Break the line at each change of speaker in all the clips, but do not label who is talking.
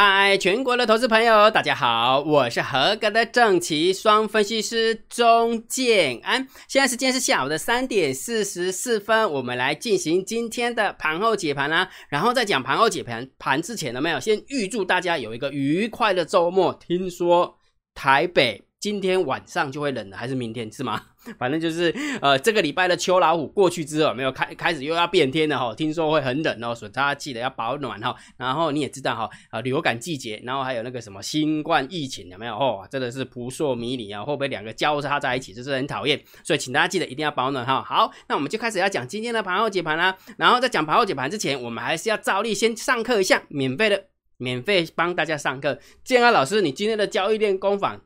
嗨，全国的投资朋友，大家好，我是合格的正奇双分析师钟建安。现在时间是下午的三点四十四分，我们来进行今天的盘后解盘啦。然后在讲盘后解盘盘之前，呢没有先预祝大家有一个愉快的周末？听说台北。今天晚上就会冷了，还是明天是吗？反正就是呃，这个礼拜的秋老虎过去之后，没有开开始又要变天了哈。听说会很冷哦，所以大家记得要保暖哈。然后你也知道哈，啊，流感季节，然后还有那个什么新冠疫情有没有？哦，真的是扑朔迷离啊！会不会两个交叉在一起？就是很讨厌。所以请大家记得一定要保暖哈。好，那我们就开始要讲今天的盘后解盘啦。然后在讲盘后解盘之前，我们还是要照例先上课一下，免费的，免费帮大家上课。建安老师，你今天的交易链工坊。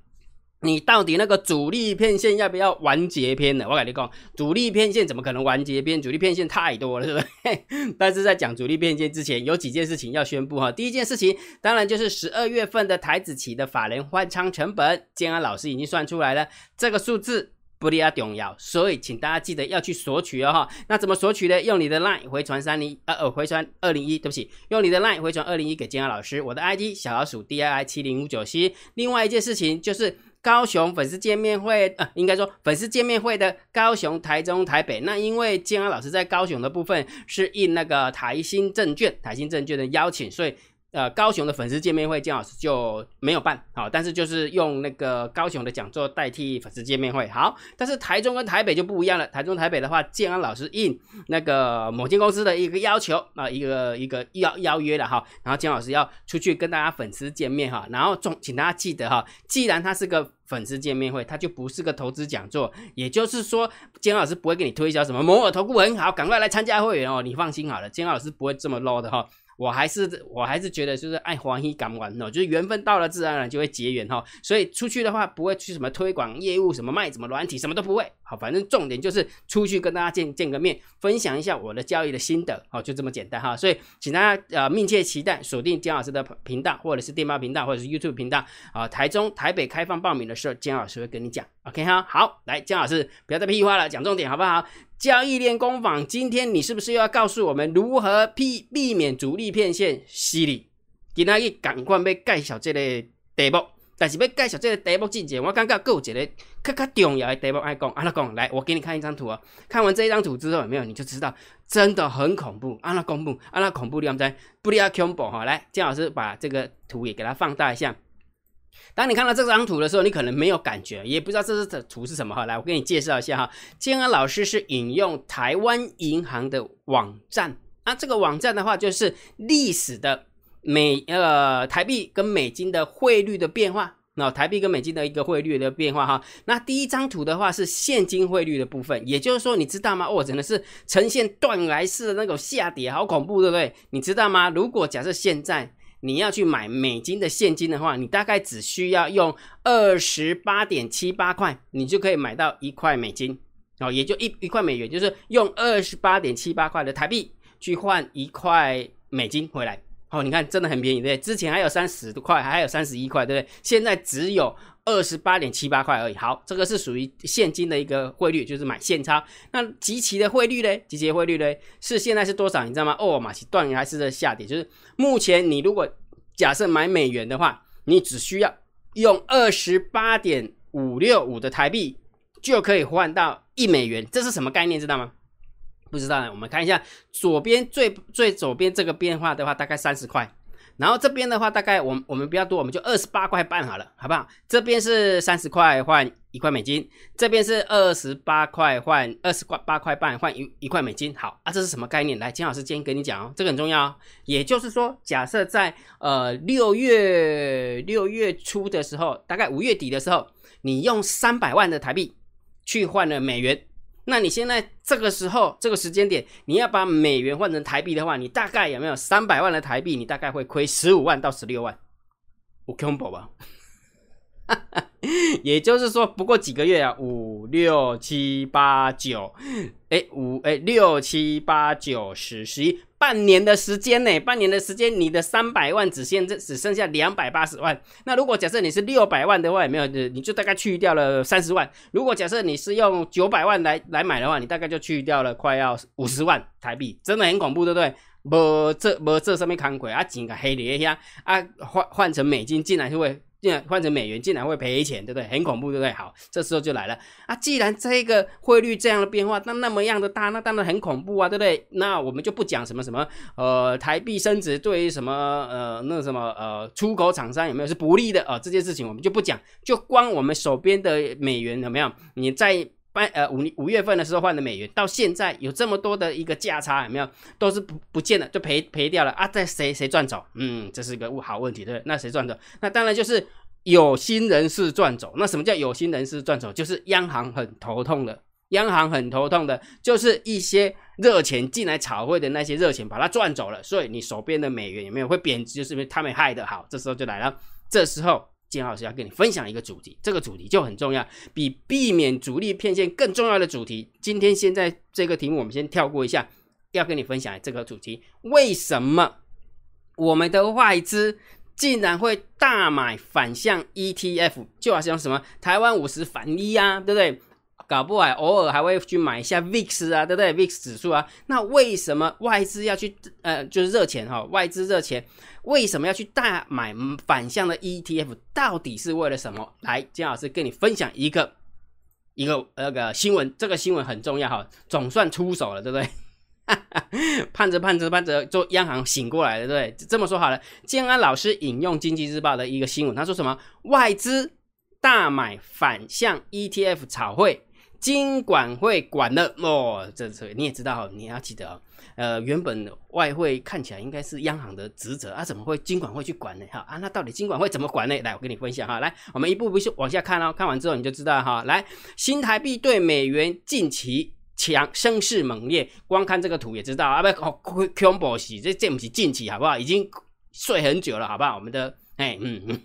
你到底那个主力片线要不要完结篇呢？我跟你讲，主力片线怎么可能完结篇？主力片线太多了，是不是？但是在讲主力片线之前，有几件事情要宣布哈。第一件事情，当然就是十二月份的台子期的法人换仓成本，建安老师已经算出来了，这个数字不利亚重要，所以请大家记得要去索取哦哈。那怎么索取呢？用你的 LINE 回传三零呃呃回传二零一，对不起，用你的 LINE 回传二零一给建安老师，我的 ID 小老鼠 D I I 七零五九七。另外一件事情就是。高雄粉丝见面会，呃，应该说粉丝见面会的高雄、台中、台北。那因为建安老师在高雄的部分是应那个台新证券、台新证券的邀请，所以。呃，高雄的粉丝见面会，姜老师就没有办好，但是就是用那个高雄的讲座代替粉丝见面会。好，但是台中跟台北就不一样了。台中、台北的话，建安老师应那个某间公司的一个要求啊，一个一个邀邀约了哈，然后姜老师要出去跟大家粉丝见面哈，然后总请大家记得哈，既然他是个粉丝见面会，它就不是个投资讲座，也就是说，姜老师不会给你推销什么摩尔投顾很好，赶快来参加会员哦，你放心好了，姜老师不会这么 low 的哈。我还是我还是觉得就是爱欢喜敢玩哦，就是缘分到了，自然而然就会结缘哈。所以出去的话，不会去什么推广业务，什么卖什么软体，什么都不会。好，反正重点就是出去跟大家见见个面，分享一下我的交易的心得，好，就这么简单哈。所以请大家呃密切期待锁定姜老师的频道，或者是电报频道，或者是 YouTube 频道啊。台中、台北开放报名的时候，姜老师会跟你讲。OK 哈，好，来姜老师不要再屁话了，讲重点好不好？交易练功坊，今天你是不是又要告诉我们如何避避免主力骗线洗礼？今天要赶快要介绍这个题目，但是要介绍这个题目之前，我感觉有一个更加重要的题目爱讲。阿拉讲，来，我给你看一张图啊。看完这一张图之后，有没有你就知道真的很恐怖。阿拉公布，阿拉恐怖你在不利亚恐怖哈。来，姜老师把这个图也给它放大一下。当你看到这张图的时候，你可能没有感觉，也不知道这是图是什么哈。来，我给你介绍一下哈。建安老师是引用台湾银行的网站，那这个网站的话就是历史的美呃台币跟美金的汇率的变化，那台币跟美金的一个汇率的变化哈。那第一张图的话是现金汇率的部分，也就是说你知道吗？哦，真的是呈现断崖式的那种下跌，好恐怖，对不对？你知道吗？如果假设现在。你要去买美金的现金的话，你大概只需要用二十八点七八块，你就可以买到一块美金哦，也就一一块美元，就是用二十八点七八块的台币去换一块美金回来哦。你看，真的很便宜，对不对？之前还有三十块，还有三十一块，对不对？现在只有二十八点七八块而已。好，这个是属于现金的一个汇率，就是买现钞。那集齐的汇率呢？集齐汇率呢？是现在是多少？你知道吗？哦，马其断崖式的下跌，就是目前你如果假设买美元的话，你只需要用二十八点五六五的台币就可以换到一美元，这是什么概念？知道吗？不知道呢。我们看一下左边最最左边这个变化的话，大概三十块。然后这边的话，大概我我们比较多，我们就二十八块半好了，好不好？这边是三十块换一块美金，这边是二十八块换二十块八块半换一一块美金。好啊，这是什么概念？来，金老师今天跟你讲哦，这个很重要。也就是说，假设在呃六月六月初的时候，大概五月底的时候，你用三百万的台币去换了美元。那你现在这个时候这个时间点，你要把美元换成台币的话，你大概有没有三百万的台币？你大概会亏十五万到十六万，我恐怖吧？也就是说，不过几个月啊，五六七八九，哎五哎六七八九十十一。半年的时间呢？半年的时间，你的三百万只现这只剩下两百八十万。那如果假设你是六百万的话，有没有？你就大概去掉了三十万。如果假设你是用九百万来来买的话，你大概就去掉了快要五十万台币，真的很恐怖，对不对？无这无这上面看鬼啊，钱个黑咧遐啊，换换成美金，进来就会。竟然换成美元，竟然会赔钱，对不对？很恐怖，对不对？好，这时候就来了啊！既然这个汇率这样的变化，那那么样的大，那当然很恐怖啊，对不对？那我们就不讲什么什么呃台币升值对于什么呃那什么呃出口厂商有没有是不利的啊？这件事情我们就不讲，就光我们手边的美元怎么样？你在八呃五五月份的时候换的美元，到现在有这么多的一个价差有没有？都是不不见了，就赔赔掉了啊！在谁谁赚走？嗯，这是个好问题，对对？那谁赚走？那当然就是有心人士赚走。那什么叫有心人士赚走？就是央行很头痛的，央行很头痛的，就是一些热钱进来炒汇的那些热钱把它赚走了，所以你手边的美元有没有会贬值？就是因为他们害的好。这时候就来了，这时候。金老师要跟你分享一个主题，这个主题就很重要，比避免主力骗线更重要的主题。今天现在这个题目我们先跳过一下，要跟你分享这个主题：为什么我们的外资竟然会大买反向 ETF？就好像什么台湾五十反一啊，对不对？搞不好偶尔还会去买一下 VIX 啊，对不对？VIX 指数啊，那为什么外资要去呃，就是热钱哈？外资热钱为什么要去大买反向的 ETF？到底是为了什么？来，金老师跟你分享一个一个那个新闻，这个新闻很重要哈，总算出手了，对不对？盼着盼着盼着，做央行醒过来了，对不对？这么说好了，建安老师引用经济日报的一个新闻，他说什么？外资大买反向 ETF 炒汇。金管会管了哦，这这你也知道，你要记得哦。呃，原本外汇看起来应该是央行的职责啊，怎么会金管会去管呢？哈啊，那到底金管会怎么管呢？来，我跟你分享哈。来，我们一步步往下看哦，看完之后你就知道哈。来，新台币对美元近期强声势猛烈，光看这个图也知道啊，不恐怖是这这不是近期好不好？已经睡很久了，好不好？我们的哎嗯嗯。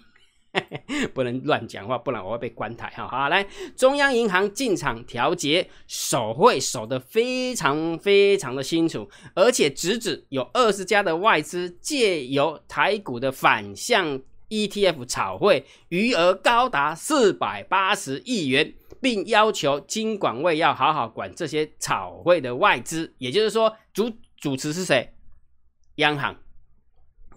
不能乱讲话，不然我会被关台哈。好，来，中央银行进场调节，手会守得非常非常的清楚，而且直指有二十家的外资借由台股的反向 ETF 炒汇，余额高达四百八十亿元，并要求金管会要好好管这些炒汇的外资。也就是说，主主持是谁？央行，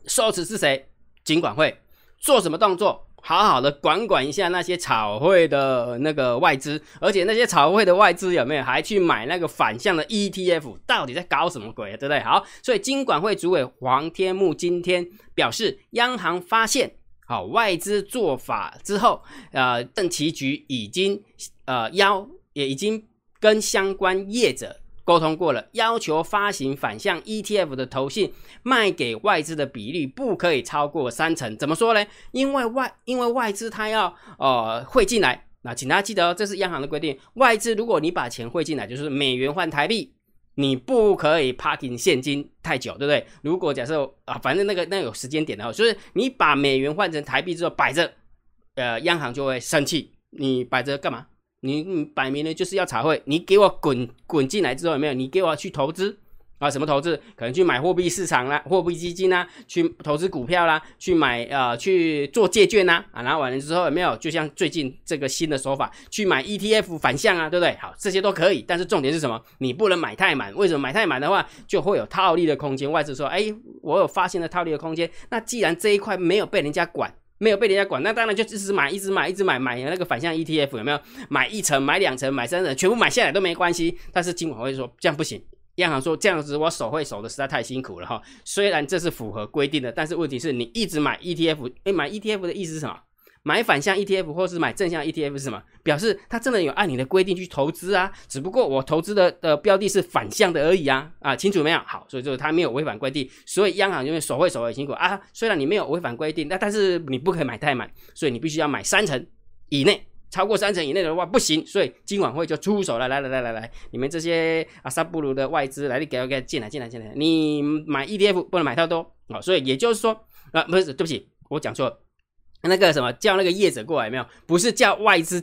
受持是谁？金管会。做什么动作？好好的管管一下那些炒汇的那个外资，而且那些炒汇的外资有没有还去买那个反向的 ETF？到底在搞什么鬼啊？对不对？好，所以金管会主委黄天木今天表示，央行发现好外资做法之后，呃，政企局已经呃邀也已经跟相关业者。沟通过了，要求发行反向 ETF 的投信卖给外资的比例不可以超过三成。怎么说呢？因为外因为外资它要呃汇进来，那请大家记得哦，这是央行的规定。外资如果你把钱汇进来，就是美元换台币，你不可以 parking 现金太久，对不对？如果假设啊，反正那个那有时间点的，就是你把美元换成台币之后摆着，呃，央行就会生气。你摆着干嘛？你你摆明了就是要查汇，你给我滚滚进来之后有没有？你给我去投资啊？什么投资？可能去买货币市场啦，货币基金啦，去投资股票啦，去买呃去做借券呐啊，然后完了之后有没有？就像最近这个新的手法，去买 ETF 反向啊，对不对？好，这些都可以，但是重点是什么？你不能买太满。为什么买太满的话，就会有套利的空间？外资说，哎，我有发现了套利的空间。那既然这一块没有被人家管。没有被人家管，那当然就一直买，一直买，一直买，买那个反向 ETF 有没有？买一层，买两层，买三层，全部买下来都没关系。但是金管会说这样不行，央行说这样子我手会守的实在太辛苦了哈。虽然这是符合规定的，但是问题是你一直买 ETF，哎，买 ETF 的意思是什么？买反向 ETF 或是买正向 ETF 是什么？表示他真的有按你的规定去投资啊，只不过我投资的的标的是反向的而已啊啊，清楚没有？好，所以就是他没有违反规定，所以央行因为守会守很辛苦啊。虽然你没有违反规定，那但是你不可以买太满，所以你必须要买三成以内，超过三成以内的话不行。所以今晚会就出手了，来来来来来，你们这些阿萨布鲁的外资来，你给我给进来进来进来，你买 ETF 不能买太多啊。所以也就是说啊，不是，对不起，我讲错。那个什么叫那个业者过来没有？不是叫外资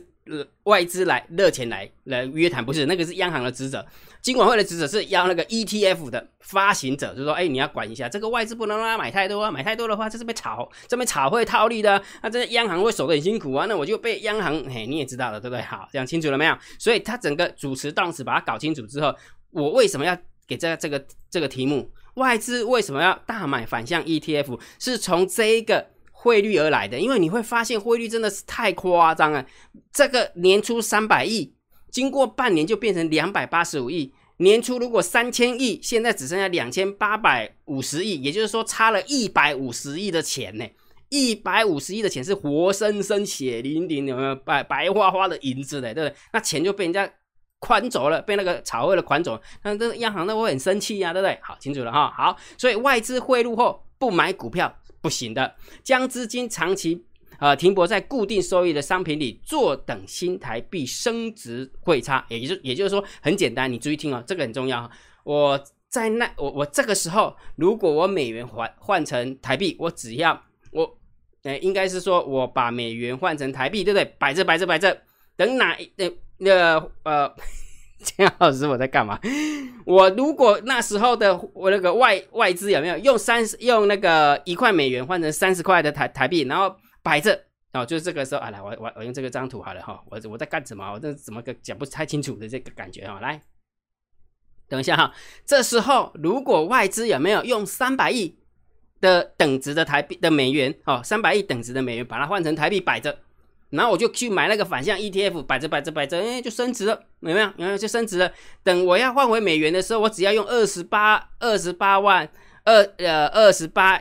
外资来热钱来来约谈，不是那个是央行的职责，金管会的职责是要那个 ETF 的发行者，就是说，哎，你要管一下这个外资不能让他买太多啊，买太多的话这是被炒，这边炒会套利的，那这央行会守得很辛苦啊，那我就被央行，嘿，你也知道了对不对？好，讲清楚了没有？所以他整个主持当时把它搞清楚之后，我为什么要给这这个这个题目？外资为什么要大买反向 ETF？是从这一个汇率而来的，因为你会发现汇率真的是太夸张了。这个年初三百亿，经过半年就变成两百八十五亿。年初如果三千亿，现在只剩下两千八百五十亿，也就是说差了一百五十亿的钱呢。一百五十亿的钱是活生生、血淋淋，白白花花的银子嘞？对不对？那钱就被人家款走了，被那个炒汇的款走了，那这央行那会很生气呀，对不对？好，清楚了哈。好，所以外资汇入后不买股票不行的，将资金长期呃停泊在固定收益的商品里，坐等新台币升值汇差。也就也就是说，很简单，你注意听哦，这个很重要。我在那我我这个时候，如果我美元换换成台币，我只要我。哎，应该是说，我把美元换成台币，对不对？摆着，摆着，摆着，等哪那那呃呃，钱老师我在干嘛？我如果那时候的我那个外外资有没有用三十用那个一块美元换成三十块的台台币，然后摆着哦，就是这个时候啊，来我我我用这个张图好了哈，我我在干什么？我这怎么个讲不太清楚的这个感觉哈，来，等一下哈，这时候如果外资有没有用三百亿？的等值的台币的美元哦，三百亿等值的美元，把它换成台币摆着，然后我就去买那个反向 ETF，摆着摆着摆着，哎，就升值了，有没有？然后就升值了？等我要换回美元的时候，我只要用二十八二十八万二呃二十八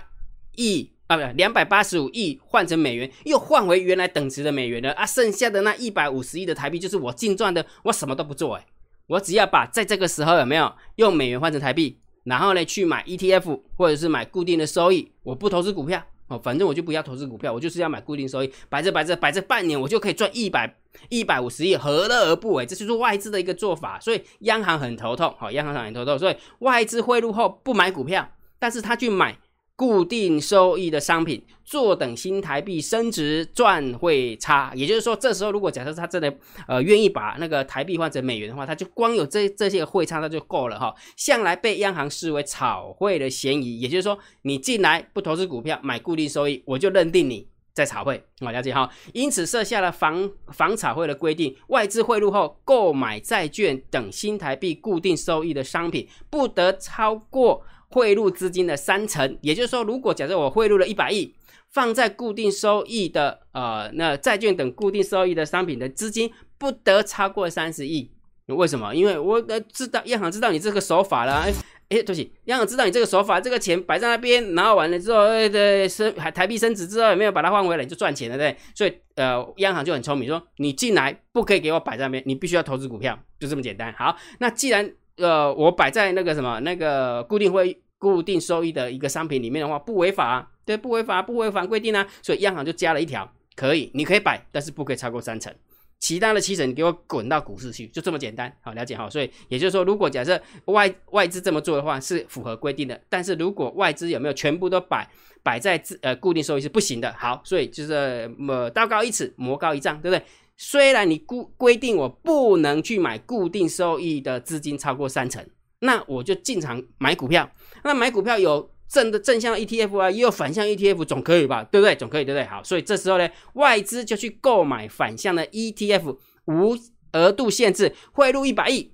亿啊，不两百八十五亿换成美元，又换回原来等值的美元了啊，剩下的那一百五十亿的台币就是我净赚的，我什么都不做哎，我只要把在这个时候有没有用美元换成台币？然后呢，去买 ETF 或者是买固定的收益，我不投资股票哦，反正我就不要投资股票，我就是要买固定收益，摆着摆着摆着半年，我就可以赚一百一百五十亿，何乐而不为？这就是外资的一个做法，所以央行很头痛，好，央行很头痛，所以外资汇入后不买股票，但是他去买。固定收益的商品，坐等新台币升值赚汇差，也就是说，这时候如果假设他真的呃愿意把那个台币换成美元的话，他就光有这这些汇差，那就够了哈。向来被央行视为炒汇的嫌疑，也就是说，你进来不投资股票，买固定收益，我就认定你在炒汇，我了解哈。因此设下了防防炒汇的规定，外资汇入后购买债券等新台币固定收益的商品，不得超过。汇入资金的三成，也就是说，如果假设我汇入了一百亿，放在固定收益的呃那债券等固定收益的商品的资金不得超过三十亿。为什么？因为我呃知道央行知道你这个手法了，哎哎，对不起，央行知道你这个手法，这个钱摆在那边，然后完了之后，哎对升还台币升值之后有没有把它换回来，你就赚钱了，对所以呃，央行就很聪明，说你进来不可以给我摆在那边，你必须要投资股票，就这么简单。好，那既然呃，我摆在那个什么那个固定会固定收益的一个商品里面的话，不违法，对，不违法，不违反规定啊。所以央行就加了一条，可以，你可以摆，但是不可以超过三成，其他的七成你给我滚到股市去，就这么简单。好，了解好。所以也就是说，如果假设外外资这么做的话，是符合规定的。但是如果外资有没有全部都摆摆在呃固定收益是不行的。好，所以就是么道高一尺，魔高一丈，对不对？虽然你规规定我不能去买固定收益的资金超过三成，那我就进场买股票。那买股票有正的正向 ETF 啊，也有反向 ETF，总可以吧？对不对？总可以，对不对？好，所以这时候呢，外资就去购买反向的 ETF，无额度限制，汇入一百亿。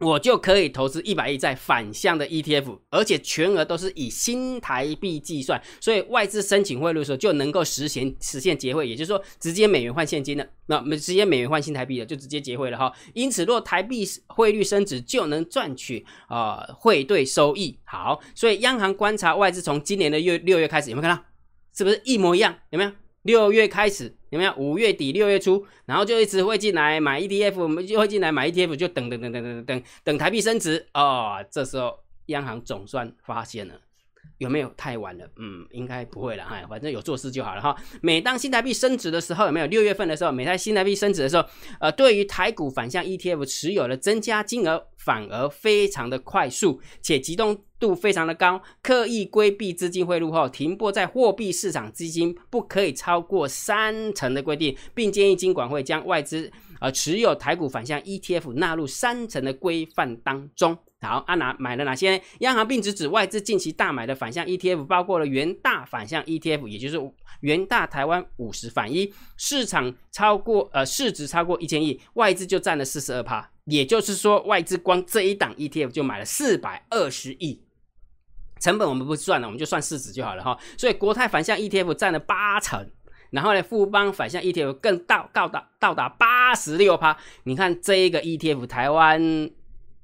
我就可以投资一百亿在反向的 ETF，而且全额都是以新台币计算，所以外资申请汇入的时候就能够实现实现结汇，也就是说直接美元换现金的，那么直接美元换新台币的就直接结汇了哈。因此，若台币汇率升值，就能赚取啊汇兑收益。好，所以央行观察外资从今年的月六月开始，有没有看到？是不是一模一样？有没有？六月开始有没有？五月底六月初，然后就一直会进来买 ETF，我们就会进来买 ETF，就等等等等等等等台币升值哦。这时候央行总算发现了。有没有太晚了？嗯，应该不会了哈，反正有做事就好了哈。每当新台币升值的时候，有没有六月份的时候，每台新台币升值的时候，呃，对于台股反向 ETF 持有的增加金额反而非常的快速，且集中度非常的高。刻意规避资金汇入后，停泊在货币市场资金不可以超过三成的规定，并建议金管会将外资呃持有台股反向 ETF 纳入三成的规范当中。好，啊哪买了哪些？央行并直指外资近期大买的反向 ETF，包括了元大反向 ETF，也就是元大台湾五十反一，市场超过呃市值超过一千亿，外资就占了四十二趴，也就是说外资光这一档 ETF 就买了四百二十亿。成本我们不算了，我们就算市值就好了哈。所以国泰反向 ETF 占了八成，然后呢，富邦反向 ETF 更到到达到达八十六趴。你看这一个 ETF，台湾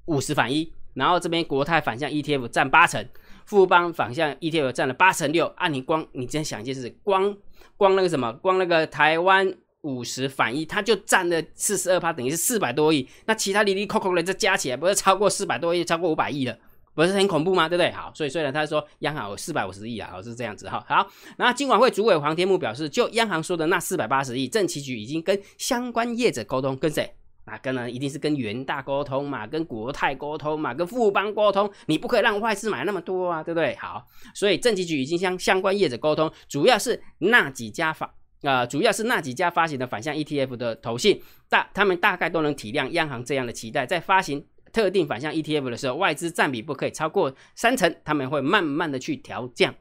五十反一，然后这边国泰反向 ETF 占八成，富邦反向 ETF 占了八成六。啊，你光你真想一件事，光光那个什么，光那个台湾五十反一，它就占了四十二趴，等于是四百多亿。那其他零零扣扣的这加起来，不是超过四百多亿，超过五百亿了。不是很恐怖吗？对不对？好，所以虽然他说央行有四百五十亿啊，好是这样子哈。好，然后金管会主委黄天木表示，就央行说的那四百八十亿，政企局已经跟相关业者沟通，跟谁？那跟呢？一定是跟元大沟通嘛，跟国泰沟通嘛，跟富邦沟通。你不可以让外资买那么多啊，对不对？好，所以政企局已经向相关业者沟通，主要是那几家发啊，主要是那几家发行的反向 ETF 的投信大，他们大概都能体谅央行这样的期待，在发行。特定反向 ETF 的时候，外资占比不可以超过三成，他们会慢慢的去调降，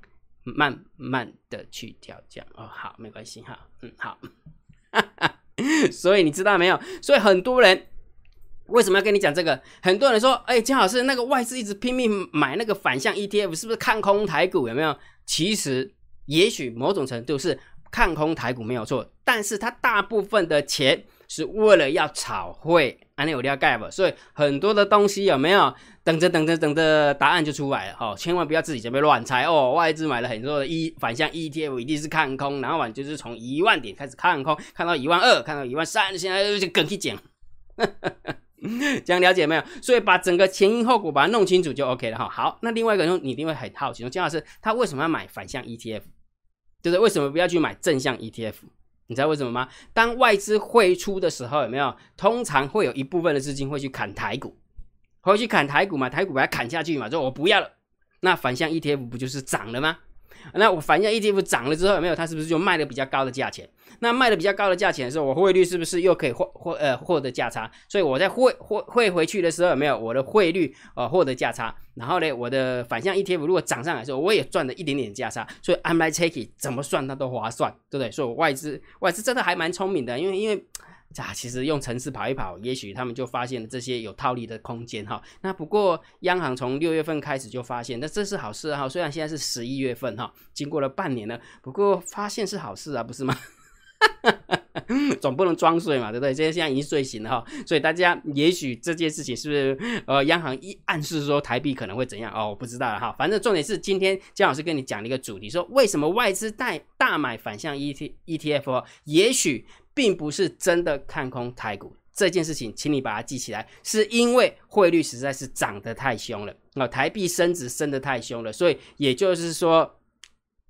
慢慢的去调降。哦，好，没关系哈，嗯，好。哈哈 所以你知道没有？所以很多人为什么要跟你讲这个？很多人说，哎，金老师，那个外资一直拼命买那个反向 ETF，是不是看空台股？有没有？其实，也许某种程度是看空台股没有错，但是他大部分的钱。是为了要炒汇，安利有了解不？所以很多的东西有没有等着等着等着答案就出来了哈？千万不要自己这边乱猜哦。外资买了很多的 E 反向 ETF，一定是看空，然后完就是从一万点开始看空，看到一万二，看到一万三，现在就跟去讲，这样了解没有？所以把整个前因后果把它弄清楚就 OK 了哈。好，那另外一个你一定会很好奇，姜老师他为什么要买反向 ETF？就是？为什么不要去买正向 ETF？你知道为什么吗？当外资汇出的时候，有没有？通常会有一部分的资金会去砍台股，会去砍台股嘛？台股把它砍下去嘛？就我不要了，那反向 ETF 不就是涨了吗？那我反向 ETF 涨了之后有没有？它是不是就卖的比较高的价钱？那卖的比较高的价钱的时候，我汇率是不是又可以获获呃获得价差？所以我在汇汇汇回去的时候有没有我的汇率呃获得价差？然后呢，我的反向 ETF 如果涨上来的时候，我也赚了一点点价差。所以 I'm like take it，怎么算它都划算，对不对？所以外资外资真的还蛮聪明的，因为因为。啊，其实用城市跑一跑，也许他们就发现了这些有套利的空间哈。那不过央行从六月份开始就发现，那这是好事哈。虽然现在是十一月份哈，经过了半年了，不过发现是好事啊，不是吗？总不能装睡嘛，对不对？这些现在已经睡醒了哈，所以大家也许这件事情是不是呃，央行一暗示说台币可能会怎样哦？我不知道了哈。反正重点是今天姜老师跟你讲了一个主题，说为什么外资带大买反向 E T E T F？也许。并不是真的看空台股这件事情，请你把它记起来，是因为汇率实在是涨得太凶了，那台币升值升得太凶了，所以也就是说，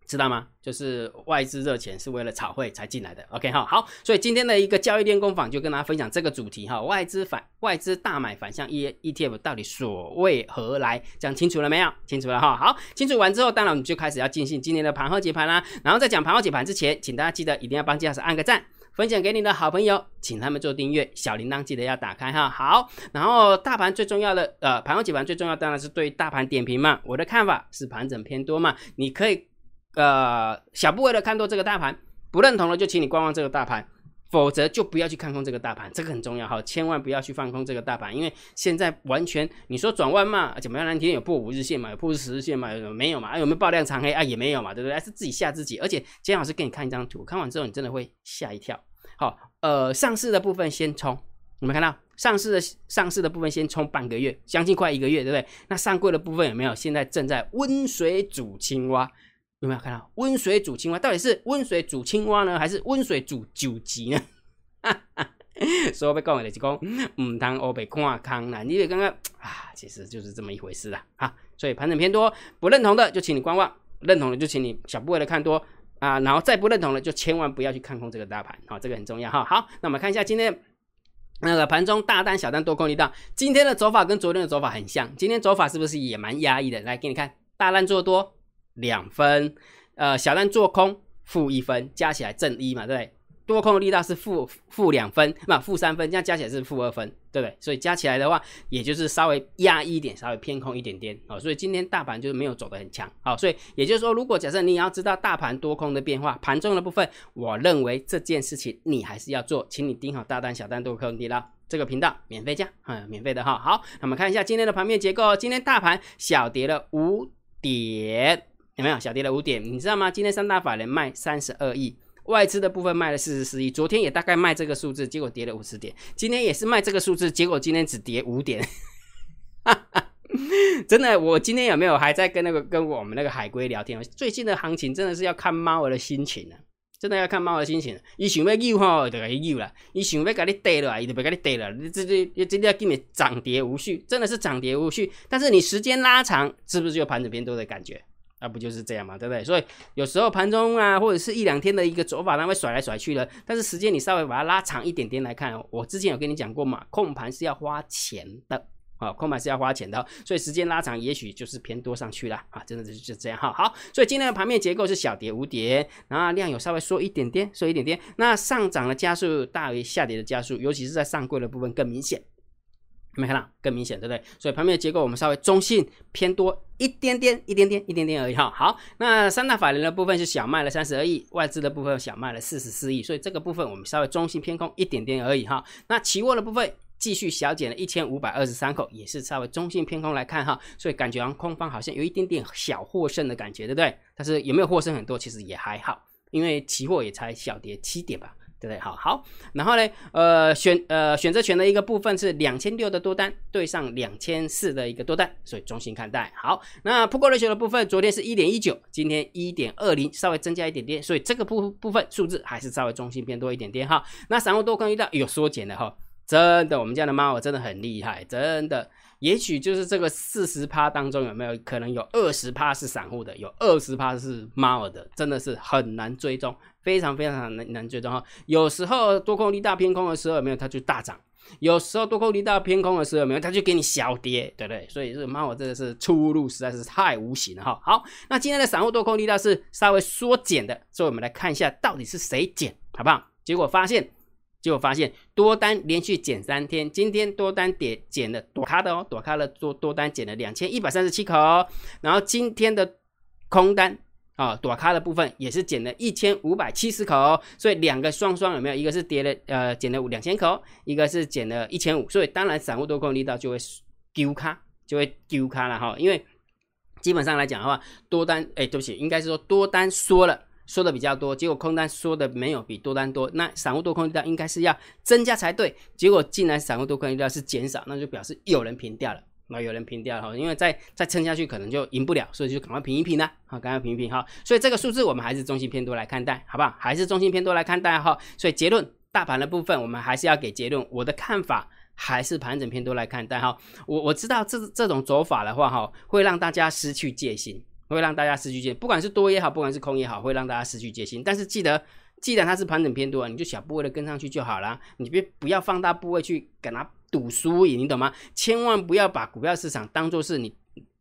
知道吗？就是外资热钱是为了炒汇才进来的。OK 哈，好，所以今天的一个交易练功坊就跟大家分享这个主题哈，外资反外资大买反向 E ETF 到底所谓何来？讲清楚了没有？清楚了哈，好，清楚完之后，当然我们就开始要进行今天的盘后解盘啦。然后在讲盘后解盘之前，请大家记得一定要帮金老师按个赞。分享给你的好朋友，请他们做订阅，小铃铛记得要打开哈。好，然后大盘最重要的，呃，盘后解盘最重要当然是对大盘点评嘛。我的看法是盘整偏多嘛，你可以呃小部位的看多这个大盘，不认同的就请你观望这个大盘。否则就不要去看空这个大盘，这个很重要哈，千万不要去放空这个大盘，因为现在完全你说转弯嘛，怎么样？那天有破五日线嘛，有破十日线嘛，没有嘛？有没有爆量长黑啊？也没有嘛，对不对？还是自己吓自己。而且今天老师给你看一张图，看完之后你真的会吓一跳。好，呃，上市的部分先冲，有没有看到上市的上市的部分先冲半个月，将近快一个月，对不对？那上柜的部分有没有？现在正在温水煮青蛙。有没有看到温水煮青蛙？到底是温水煮青蛙呢，还是温水煮九级呢？所以我被讲的就是讲，唔通我被看空啦。你刚刚啊，其实就是这么一回事啦。哈，所以盘整偏多，不认同的就请你观望；认同的就请你小部位的看多啊。然后再不认同的，就千万不要去看空这个大盘。好，这个很重要哈。好，那我们看一下今天那个盘中大单、小单多空力道。今天的走法跟昨天的走法很像。今天走法是不是也蛮压抑的？来给你看，大单做多。两分，呃，小单做空负一分，加起来正一嘛，对不对？多空的力道是负负两分，那负三分，这样加起来是负二分，对不对？所以加起来的话，也就是稍微压一点，稍微偏空一点点哦。所以今天大盘就是没有走得很强，好，所以也就是说，如果假设你要知道大盘多空的变化，盘中的部分，我认为这件事情你还是要做，请你盯好大单、小单多空力道这个频道，免费加，嗯，免费的哈。好，那么看一下今天的盘面结构，今天大盘小跌了五。点，有没有？小跌了五点，你知道吗？今天三大法人卖三十二亿，外资的部分卖了四十四亿，昨天也大概卖这个数字，结果跌了五十点，今天也是卖这个数字，结果今天只跌五点。真的，我今天有没有还在跟那个跟我们那个海龟聊天？最近的行情真的是要看猫儿的心情了，真的要看猫儿的心情。伊想要诱吼，就给伊诱了；伊想要给你跌了，伊就别给你跌了。这这这今天给你涨跌无序，真的是涨跌无序。但是你时间拉长，是不是就盘子偏多的感觉？那不就是这样嘛，对不对？所以有时候盘中啊，或者是一两天的一个走法，它会甩来甩去的。但是时间你稍微把它拉长一点点来看，我之前有跟你讲过嘛，控盘是要花钱的。啊，空盘是要花钱的，所以时间拉长，也许就是偏多上去了啊，真的是就这样哈。好，所以今天的盘面结构是小跌五点，然后量有稍微缩一点点，缩一点点。那上涨的加速大于下跌的加速，尤其是在上柜的部分更明显，没看到更明显，对不对？所以盘面的结构我们稍微中性偏多一点点，一点点，一点点而已哈。好，那三大法人的部分是小卖了三十二亿，外资的部分小卖了四十四亿，所以这个部分我们稍微中性偏空一点点而已哈。那期货的部分。继续小减了一千五百二十三口，也是稍微中性偏空来看哈，所以感觉空方好像有一点点小获胜的感觉，对不对？但是有没有获胜很多？其实也还好，因为期货也才小跌七点吧，对？好好，然后呢，呃选呃选择权的一个部分是两千六的多单对上两千四的一个多单，所以中性看待。好，那 Put Ratio 的部分，昨天是一点一九，今天一点二零，稍微增加一点点，所以这个部部分数字还是稍微中性偏多一点点哈。那散户多空遇到有缩减的哈。真的，我们家的猫真的很厉害，真的。也许就是这个四十趴当中有没有可能有二十趴是散户的，有二十趴是猫儿的，真的是很难追踪，非常非常难难追踪哈。有时候多空力大偏空的时候有没有，它就大涨；有时候多空力大偏空的时候有没有，它就给你小跌，对不对？所以这个猫真的是出入实在是太无形了哈。好，那今天的散户多空力大是稍微缩减的，所以我们来看一下到底是谁减，好不好？结果发现。结果发现多单连续减三天，今天多单跌减了躲开的哦，躲开了多多单减了两千一百三十七口，然后今天的空单啊躲开的部分也是减了一千五百七十口，所以两个双双有没有？一个是跌了呃减了两千口，一个是减了一千五，所以当然散户多空力道就会丢卡，就会丢卡了哈，因为基本上来讲的话，多单哎对不起，应该是说多单缩了。说的比较多，结果空单说的没有比多单多，那散户多空力量应该是要增加才对，结果竟然散户多空力量是减少，那就表示有人平掉了，那有人平掉了哈，因为再再撑下去可能就赢不了，所以就赶快平一平啦，好，赶快平一平哈，所以这个数字我们还是中性偏多来看待，好不好？还是中性偏多来看待哈，所以结论，大盘的部分我们还是要给结论，我的看法还是盘整偏多来看待哈，我我知道这这种走法的话哈，会让大家失去戒心。会让大家失去戒，不管是多也好，不管是空也好，会让大家失去戒心。但是记得，既然它是盘整偏多，你就小部位的跟上去就好了，你别不要放大部位去跟它赌输赢，你懂吗？千万不要把股票市场当做是你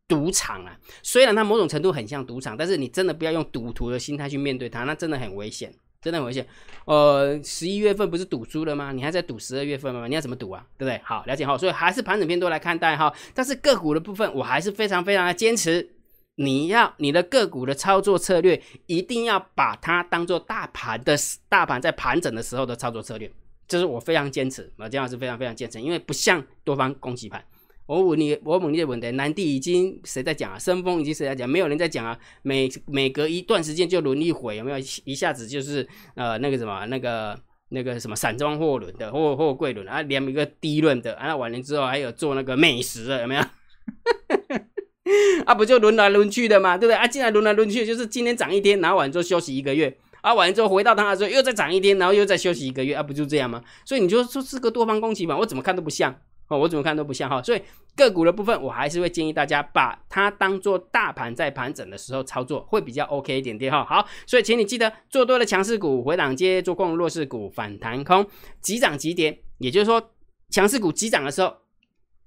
赌场啊！虽然它某种程度很像赌场，但是你真的不要用赌徒的心态去面对它，那真的很危险，真的很危险。呃，十一月份不是赌输了吗？你还在赌十二月份吗？你要怎么赌啊？对不对？好，了解好，所以还是盘整偏多来看待哈。但是个股的部分，我还是非常非常的坚持。你要你的个股的操作策略，一定要把它当做大盘的大盘在盘整的时候的操作策略，这是我非常坚持，我姜老师非常非常坚持，因为不像多方攻击盘。我问你，我问你的问题，南地已经谁在讲啊？深丰已经谁在讲？没有人在讲啊。每每隔一段时间就轮一回，有没有？一下子就是呃那个什么那个那个什么散装货轮的货货柜轮啊，连一个低轮的，啊完了之后还有做那个美食的，有没有？啊，不就轮来轮去的嘛，对不对？啊，进来轮来轮去，就是今天涨一天，然后完之后休息一个月，啊，完之后回到它的时候又再涨一天，然后又再休息一个月，啊，不就这样吗？所以你就说是个多方攻击嘛，我怎么看都不像哦，我怎么看都不像哈。所以个股的部分，我还是会建议大家把它当做大盘在盘整的时候操作，会比较 OK 一点点哈。好，所以请你记得做多的强势股回档接，做空弱势股反弹空，急涨急跌，也就是说强势股急涨的时候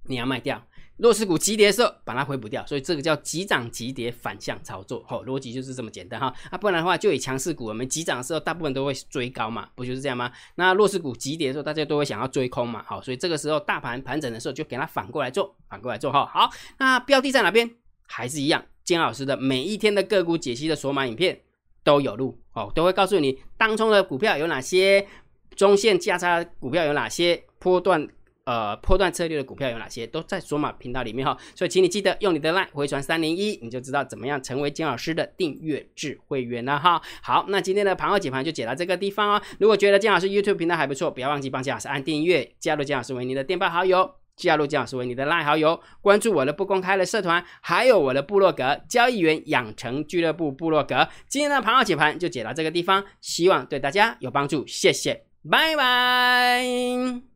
你要卖掉。弱势股急跌的时候，把它回补掉，所以这个叫急涨急跌反向操作，吼，逻辑就是这么简单哈。啊，不然的话，就以强势股，我们急涨的时候，大部分都会追高嘛，不就是这样吗？那弱势股急跌的时候，大家都会想要追空嘛，好，所以这个时候大盘盘整的时候，就给它反过来做，反过来做哈。好，那标的在哪边？还是一样，金老师的每一天的个股解析的索马影片都有录，哦，都会告诉你当中的股票有哪些，中线价差股票有哪些，波段。呃破断策略的股票有哪些，都在索马频道里面哈。所以请你记得用你的 line 回传三零一，你就知道怎么样成为金老师的订阅制会员了哈。好，那今天的盘后解盘就解到这个地方哦。如果觉得金老师 YouTube 频道还不错，不要忘记帮金老师按订阅，加入金老师为您的电报好友。加入姜老师为你的赖好友，关注我的不公开的社团，还有我的部落格交易员养成俱乐部部落格。今天的盘号解盘就解到这个地方，希望对大家有帮助，谢谢，拜拜。